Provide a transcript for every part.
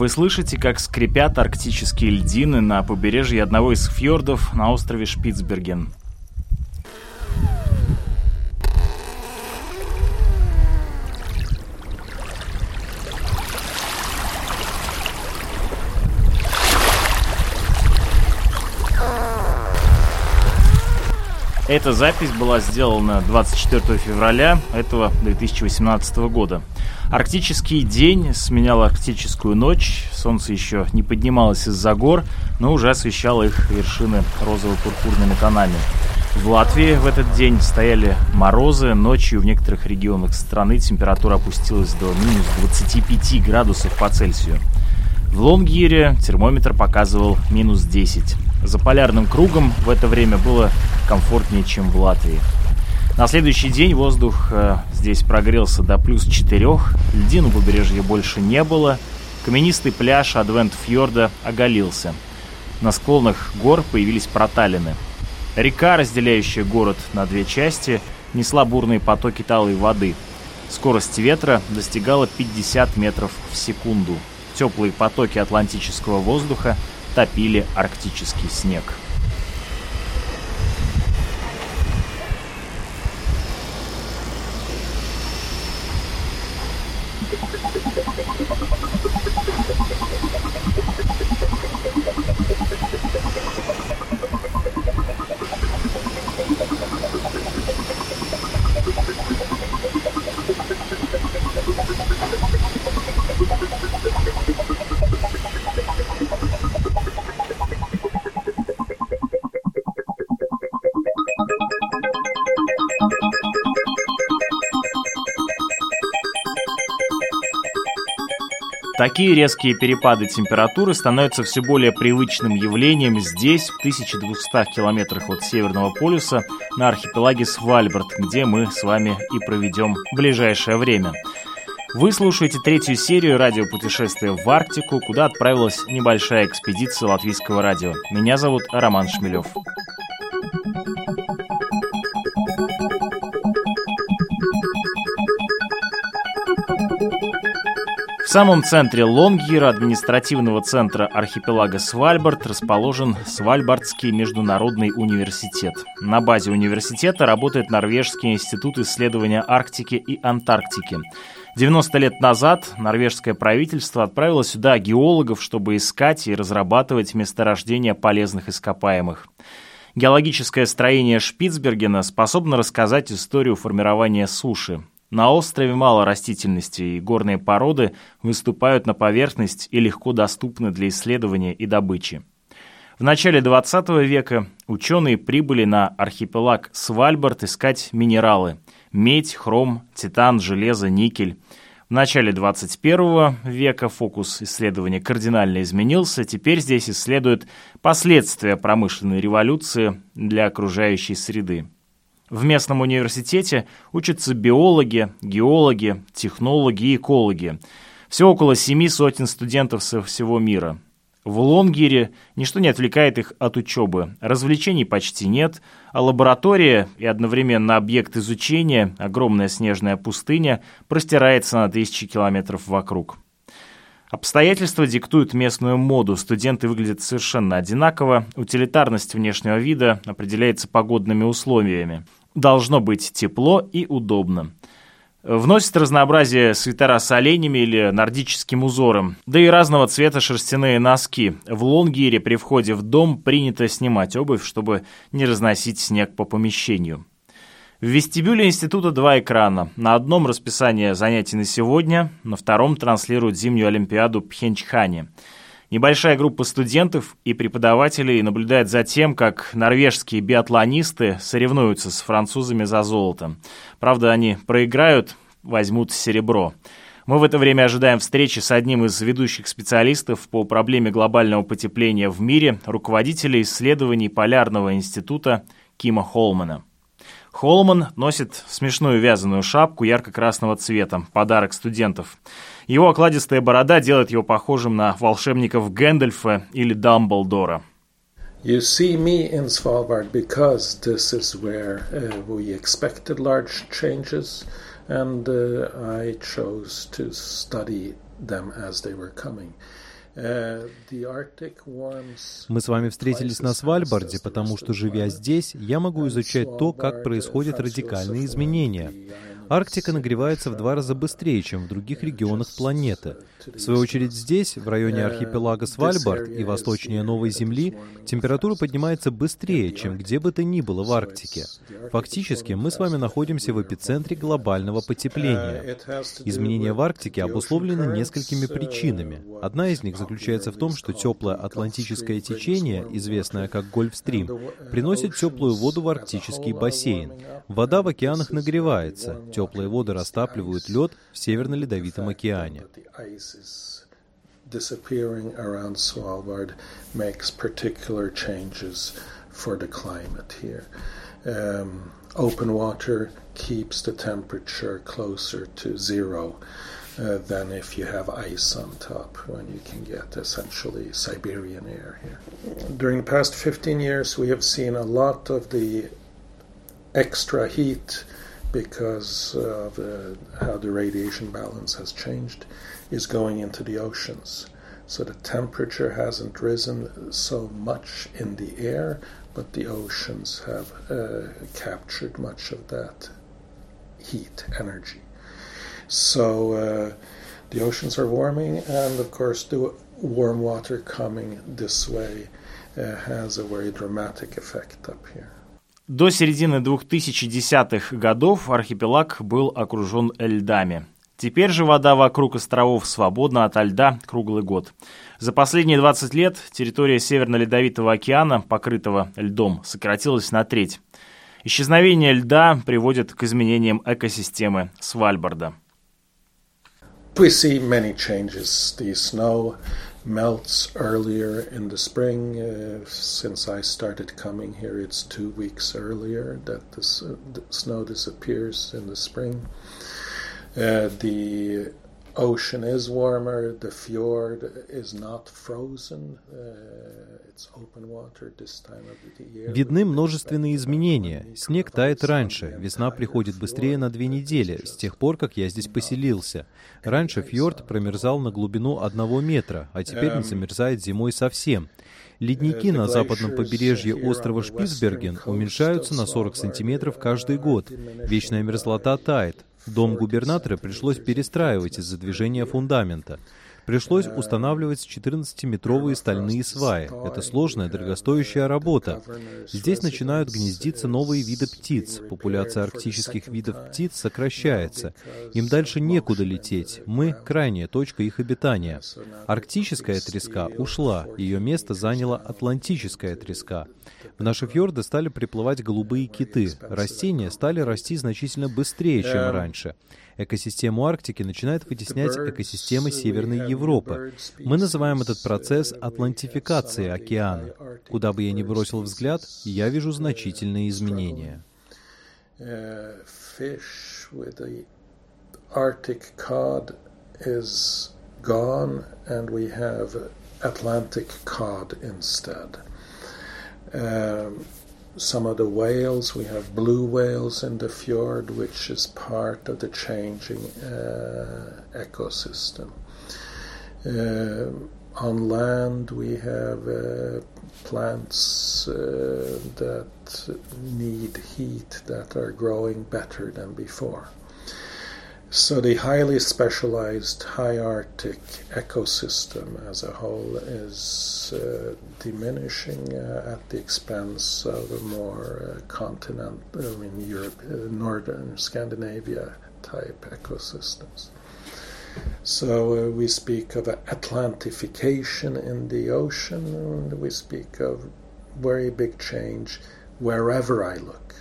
Вы слышите, как скрипят арктические льдины на побережье одного из фьордов на острове Шпицберген. Эта запись была сделана 24 февраля этого 2018 года. Арктический день сменял арктическую ночь. Солнце еще не поднималось из-за гор, но уже освещало их вершины розово-пурпурными тонами. В Латвии в этот день стояли морозы. Ночью в некоторых регионах страны температура опустилась до минус 25 градусов по Цельсию. В Лонгире термометр показывал минус 10. За полярным кругом в это время было комфортнее, чем в Латвии. На следующий день воздух э, здесь прогрелся до плюс 4, льдин у побережья больше не было, каменистый пляж Адвент-фьорда оголился. На склонах гор появились проталины. Река, разделяющая город на две части, несла бурные потоки талой воды. Скорость ветра достигала 50 метров в секунду – теплые потоки атлантического воздуха топили арктический снег. Такие резкие перепады температуры становятся все более привычным явлением здесь, в 1200 километрах от Северного полюса, на архипелаге Свальбард, где мы с вами и проведем ближайшее время. Вы слушаете третью серию радиопутешествия в Арктику, куда отправилась небольшая экспедиция латвийского радио. Меня зовут Роман Шмелев. В самом центре Лонгира, административного центра архипелага Свальбард, расположен Свальбардский международный университет. На базе университета работает Норвежский институт исследования Арктики и Антарктики. 90 лет назад норвежское правительство отправило сюда геологов, чтобы искать и разрабатывать месторождения полезных ископаемых. Геологическое строение Шпицбергена способно рассказать историю формирования суши. На острове мало растительности, и горные породы выступают на поверхность и легко доступны для исследования и добычи. В начале 20 века ученые прибыли на архипелаг Свальбард искать минералы – медь, хром, титан, железо, никель. В начале 21 века фокус исследования кардинально изменился, теперь здесь исследуют последствия промышленной революции для окружающей среды. В местном университете учатся биологи, геологи, технологи и экологи. Всего около семи сотен студентов со всего мира. В Лонгире ничто не отвлекает их от учебы. Развлечений почти нет, а лаборатория и одновременно объект изучения, огромная снежная пустыня, простирается на тысячи километров вокруг. Обстоятельства диктуют местную моду. Студенты выглядят совершенно одинаково. Утилитарность внешнего вида определяется погодными условиями. Должно быть тепло и удобно. Вносит разнообразие свитера с оленями или нордическим узором, да и разного цвета шерстяные носки. В Лонгире при входе в дом принято снимать обувь, чтобы не разносить снег по помещению. В вестибюле института два экрана. На одном расписание занятий на сегодня, на втором транслируют зимнюю олимпиаду Пхенчхане – Небольшая группа студентов и преподавателей наблюдает за тем, как норвежские биатлонисты соревнуются с французами за золото. Правда, они проиграют, возьмут серебро. Мы в это время ожидаем встречи с одним из ведущих специалистов по проблеме глобального потепления в мире, руководителя исследований Полярного института Кима Холмана. Холман носит смешную вязаную шапку ярко-красного цвета, подарок студентов. Его окладистая борода делает его похожим на волшебников Гэндальфа или Дамблдора. You see me in Svalbard because this is where uh, we expected large changes, and uh, I chose to study them as they were coming. Мы с вами встретились на Свальбарде, потому что, живя здесь, я могу изучать то, как происходят радикальные изменения. Арктика нагревается в два раза быстрее, чем в других регионах планеты. В свою очередь здесь, в районе архипелага Свальбард и восточнее Новой Земли, температура поднимается быстрее, чем где бы то ни было в Арктике. Фактически, мы с вами находимся в эпицентре глобального потепления. Изменения в Арктике обусловлены несколькими причинами. Одна из них заключается в том, что теплое атлантическое течение, известное как Гольфстрим, приносит теплую воду в арктический бассейн. Вода в океанах нагревается, Теплые воды растапливают лед в Северно-Ледовитом океане. disappearing around Svalbard makes particular changes for the climate here. Um, open water keeps the temperature closer to zero uh, than if you have ice on top when you can get essentially Siberian air here. During the past 15 years, we have seen a lot of the extra heat because of uh, how the radiation balance has changed, is going into the oceans. So the temperature hasn't risen so much in the air, but the oceans have uh, captured much of that heat energy. So uh, the oceans are warming, and of course, the warm water coming this way uh, has a very dramatic effect up here. До середины 2010-х годов архипелаг был окружен льдами. Теперь же вода вокруг островов свободна от льда круглый год. За последние 20 лет территория Северно-Ледовитого океана, покрытого льдом, сократилась на треть. Исчезновение льда приводит к изменениям экосистемы Свальбарда. We see many changes. The snow melts earlier in the spring. Uh, since I started coming here, it's two weeks earlier that the, uh, the snow disappears in the spring. Uh, the ocean is warmer, the fjord is not frozen. Uh, Видны множественные изменения. Снег тает раньше, весна приходит быстрее на две недели, с тех пор, как я здесь поселился. Раньше фьорд промерзал на глубину одного метра, а теперь не замерзает зимой совсем. Ледники на западном побережье острова Шпицберген уменьшаются на 40 сантиметров каждый год. Вечная мерзлота тает. Дом губернатора пришлось перестраивать из-за движения фундамента. Пришлось устанавливать 14-метровые стальные сваи. Это сложная, дорогостоящая работа. Здесь начинают гнездиться новые виды птиц. Популяция арктических видов птиц сокращается. Им дальше некуда лететь. Мы — крайняя точка их обитания. Арктическая треска ушла. Ее место заняла атлантическая треска. В наши фьорды стали приплывать голубые киты. Растения стали расти значительно быстрее, чем раньше. Экосистему Арктики начинает вытеснять экосистемы Северной Европы. Мы называем этот процесс атлантификацией океана. Куда бы я ни бросил взгляд, я вижу значительные изменения. Arctic cod is gone, and we have Atlantic cod instead. Um, some of the whales. We have blue whales in the fjord, which is part of the changing uh, ecosystem. Uh, on land, we have uh, plants uh, that need heat that are growing better than before. So the highly specialized high Arctic ecosystem as a whole is uh, diminishing uh, at the expense of a more uh, continent, I mean Europe, northern Scandinavia type ecosystems. So uh, we speak of Atlantification in the ocean, and we speak of very big change wherever I look.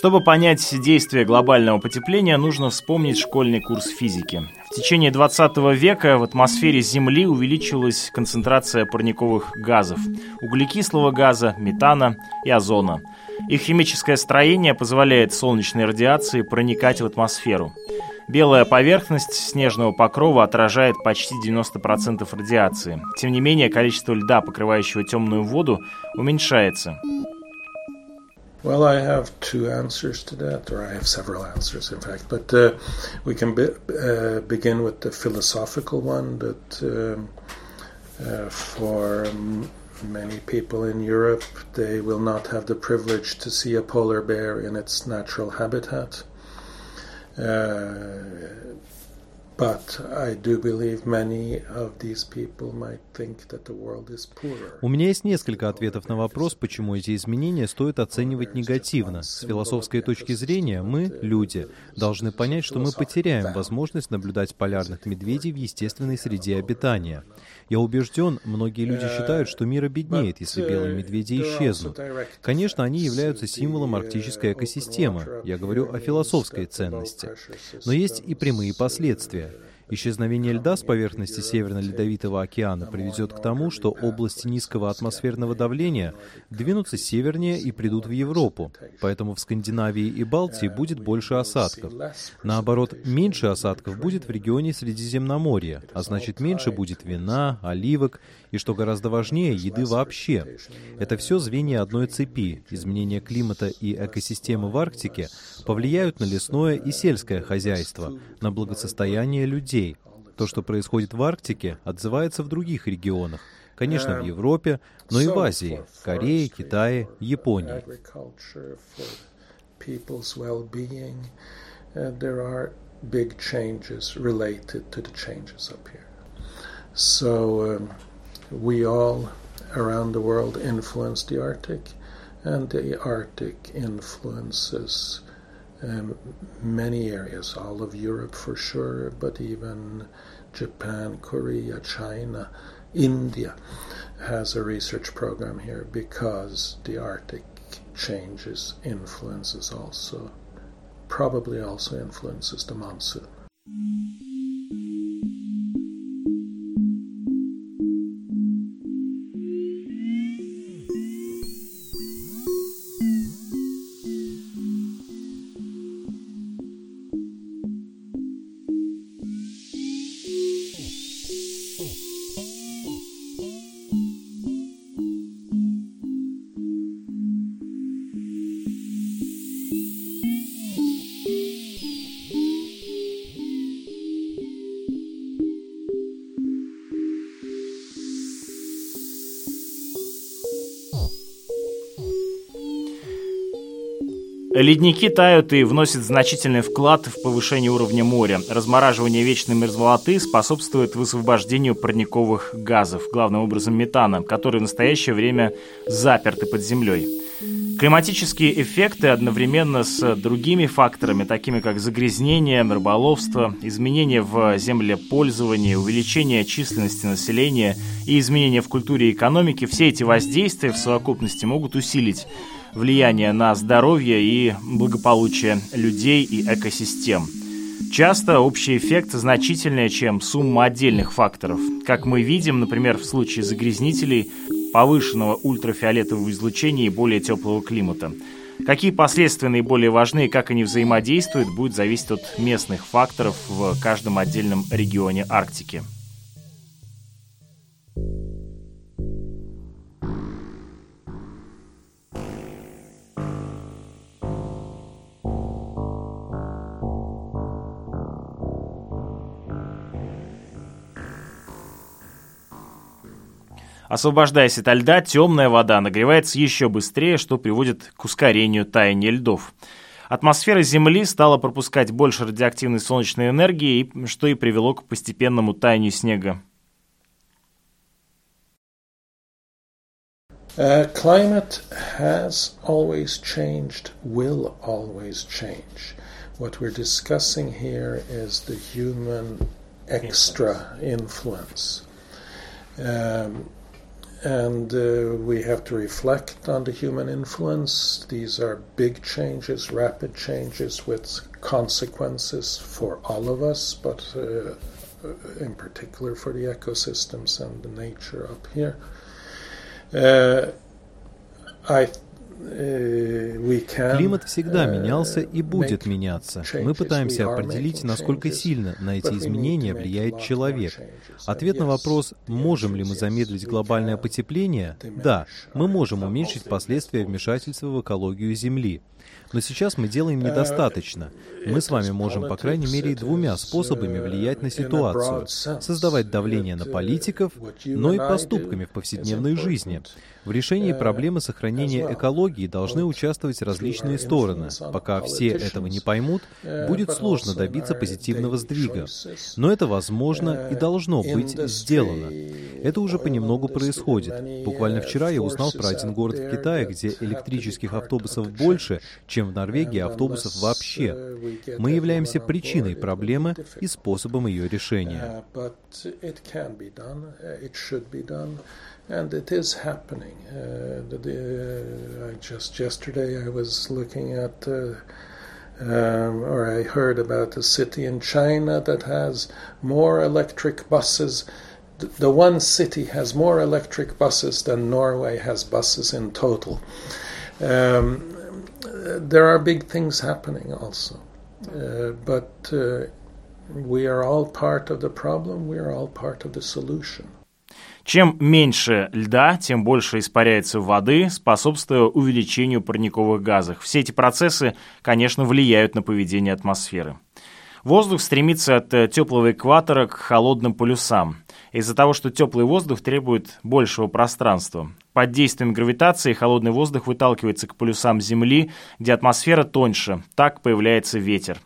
Чтобы понять действие глобального потепления, нужно вспомнить школьный курс физики. В течение 20 века в атмосфере Земли увеличилась концентрация парниковых газов – углекислого газа, метана и озона. Их химическое строение позволяет солнечной радиации проникать в атмосферу. Белая поверхность снежного покрова отражает почти 90% радиации. Тем не менее, количество льда, покрывающего темную воду, уменьшается. Well, I have two answers to that, or I have several answers, in fact. But uh, we can be, uh, begin with the philosophical one that um, uh, for many people in Europe, they will not have the privilege to see a polar bear in its natural habitat. Uh, У меня есть несколько ответов на вопрос, почему эти изменения стоит оценивать негативно. С философской точки зрения, мы, люди, должны понять, что мы потеряем возможность наблюдать полярных медведей в естественной среде обитания. Я убежден, многие люди считают, что мир обеднеет, если белые медведи исчезнут. Конечно, они являются символом арктической экосистемы. Я говорю о философской ценности. Но есть и прямые последствия. Исчезновение льда с поверхности Северно-Ледовитого океана приведет к тому, что области низкого атмосферного давления двинутся севернее и придут в Европу, поэтому в Скандинавии и Балтии будет больше осадков. Наоборот, меньше осадков будет в регионе Средиземноморья, а значит меньше будет вина, оливок и, что гораздо важнее, еды вообще. Это все звенья одной цепи. Изменение климата и экосистемы в Арктике повлияют на лесное и сельское хозяйство, на благосостояние людей. То, что происходит в Арктике, отзывается в других регионах. Конечно, в Европе, но и в Азии, Корее, Китае, Японии. big changes related to the changes up here. So um, we all around the world influence the Arctic, and the Arctic influences um, many areas, all of Europe for sure, but even Japan, Korea, China, India has a research program here because the Arctic changes influences also, probably also influences the monsoon. Oh. Ледники тают и вносят значительный вклад в повышение уровня моря. Размораживание вечной мерзлоты способствует высвобождению парниковых газов, главным образом метана, которые в настоящее время заперты под землей. Климатические эффекты одновременно с другими факторами, такими как загрязнение, рыболовство, изменения в землепользовании, увеличение численности населения и изменения в культуре и экономике, все эти воздействия в совокупности могут усилить влияние на здоровье и благополучие людей и экосистем. Часто общий эффект значительнее, чем сумма отдельных факторов. Как мы видим, например, в случае загрязнителей, повышенного ультрафиолетового излучения и более теплого климата. Какие последствия наиболее важны и как они взаимодействуют, будет зависеть от местных факторов в каждом отдельном регионе Арктики. Освобождаясь от льда, темная вода нагревается еще быстрее, что приводит к ускорению таяния льдов. Атмосфера Земли стала пропускать больше радиоактивной солнечной энергии, что и привело к постепенному таянию снега. Uh, climate has always changed, will always change. What we're discussing here is the human extra influence. Um, and uh, we have to reflect on the human influence. These are big changes, rapid changes with consequences for all of us, but uh, in particular for the ecosystems and the nature up here. Uh, I Климат всегда менялся и будет меняться. Мы пытаемся определить, насколько сильно на эти изменения влияет человек. Ответ на вопрос, можем ли мы замедлить глобальное потепление? Да, мы можем уменьшить последствия вмешательства в экологию Земли. Но сейчас мы делаем недостаточно. Мы с вами можем, по крайней мере, двумя способами влиять на ситуацию. Создавать давление на политиков, но и поступками в повседневной жизни. В решении проблемы сохранения экологии должны участвовать различные стороны. Пока все этого не поймут, будет сложно добиться позитивного сдвига. Но это возможно и должно быть сделано. Это уже понемногу происходит. Буквально вчера я узнал про один город в Китае, где электрических автобусов больше, чем в Норвегии автобусов вообще. Мы являемся причиной проблемы и способом ее решения. and it is happening. Uh, the, uh, just yesterday, I was looking at, uh, um, or I heard about a city in China that has more electric buses. The, one city has more electric buses than Norway has buses in total. Um, there are big things happening also, uh, but uh, we are all part of the problem. We are all part of the solution. Чем меньше льда, тем больше испаряется воды, способствуя увеличению парниковых газов. Все эти процессы, конечно, влияют на поведение атмосферы. Воздух стремится от э, теплого экватора к холодным полюсам. Из-за того, что теплый воздух требует большего пространства. Под действием гравитации холодный воздух выталкивается к полюсам Земли, где атмосфера тоньше. Так появляется ветер.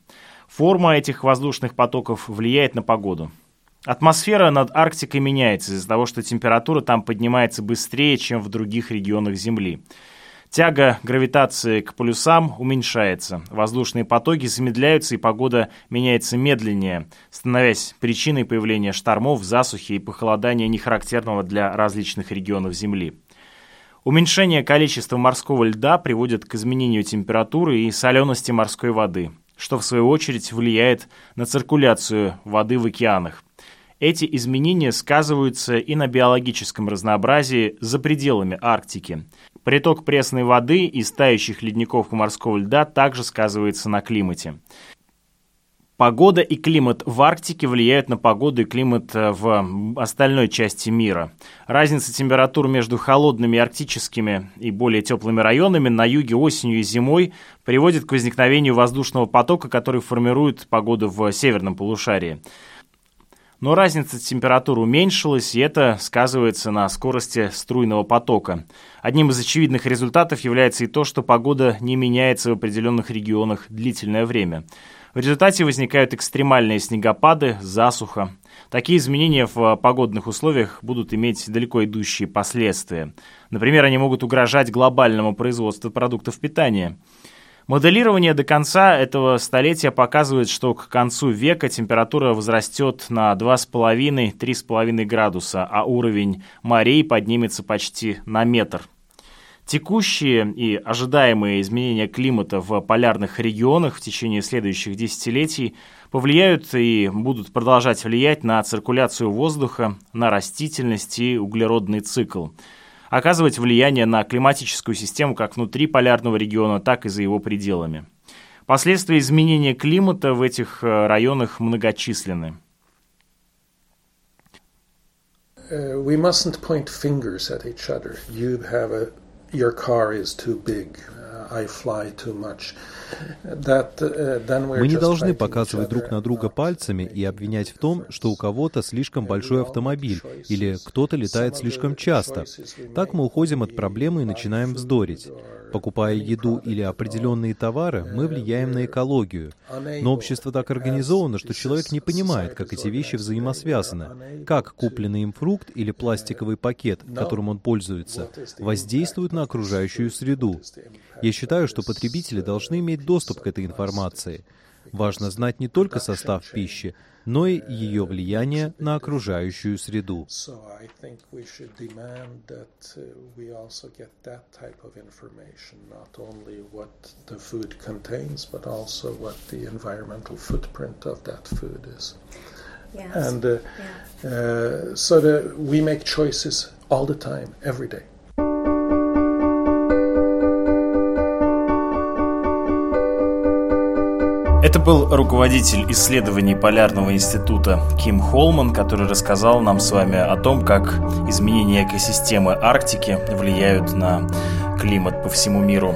Форма этих воздушных потоков влияет на погоду. Атмосфера над Арктикой меняется из-за того, что температура там поднимается быстрее, чем в других регионах Земли. Тяга гравитации к полюсам уменьшается, воздушные потоки замедляются и погода меняется медленнее, становясь причиной появления штормов, засухи и похолодания, нехарактерного для различных регионов Земли. Уменьшение количества морского льда приводит к изменению температуры и солености морской воды, что в свою очередь влияет на циркуляцию воды в океанах. Эти изменения сказываются и на биологическом разнообразии за пределами Арктики. Приток пресной воды и стающих ледников морского льда также сказывается на климате. Погода и климат в Арктике влияют на погоду и климат э, в остальной части мира. Разница температур между холодными арктическими и более теплыми районами на юге осенью и зимой приводит к возникновению воздушного потока, который формирует погоду в северном полушарии но разница температур уменьшилась, и это сказывается на скорости струйного потока. Одним из очевидных результатов является и то, что погода не меняется в определенных регионах длительное время. В результате возникают экстремальные снегопады, засуха. Такие изменения в погодных условиях будут иметь далеко идущие последствия. Например, они могут угрожать глобальному производству продуктов питания – Моделирование до конца этого столетия показывает, что к концу века температура возрастет на 2,5-3,5 градуса, а уровень морей поднимется почти на метр. Текущие и ожидаемые изменения климата в полярных регионах в течение следующих десятилетий повлияют и будут продолжать влиять на циркуляцию воздуха, на растительность и углеродный цикл – оказывать влияние на климатическую систему как внутри полярного региона, так и за его пределами. Последствия изменения климата в этих э, районах многочисленны. Uh, we mustn't point fingers at each other. You have a, your car is too big. Мы не должны показывать друг на друга пальцами и обвинять в том, что у кого-то слишком большой автомобиль или кто-то летает слишком часто. Так мы уходим от проблемы и начинаем вздорить. Покупая еду или определенные товары, мы влияем на экологию. Но общество так организовано, что человек не понимает, как эти вещи взаимосвязаны. Как купленный им фрукт или пластиковый пакет, которым он пользуется, воздействуют на окружающую среду. Я считаю, что потребители должны иметь доступ к этой информации. Важно знать не только состав пищи, но и ее влияние на окружающую среду. Yes. And uh, yeah. uh, so that we make choices all the time, every day. Это был руководитель исследований Полярного института Ким Холман, который рассказал нам с вами о том, как изменения экосистемы Арктики влияют на климат по всему миру.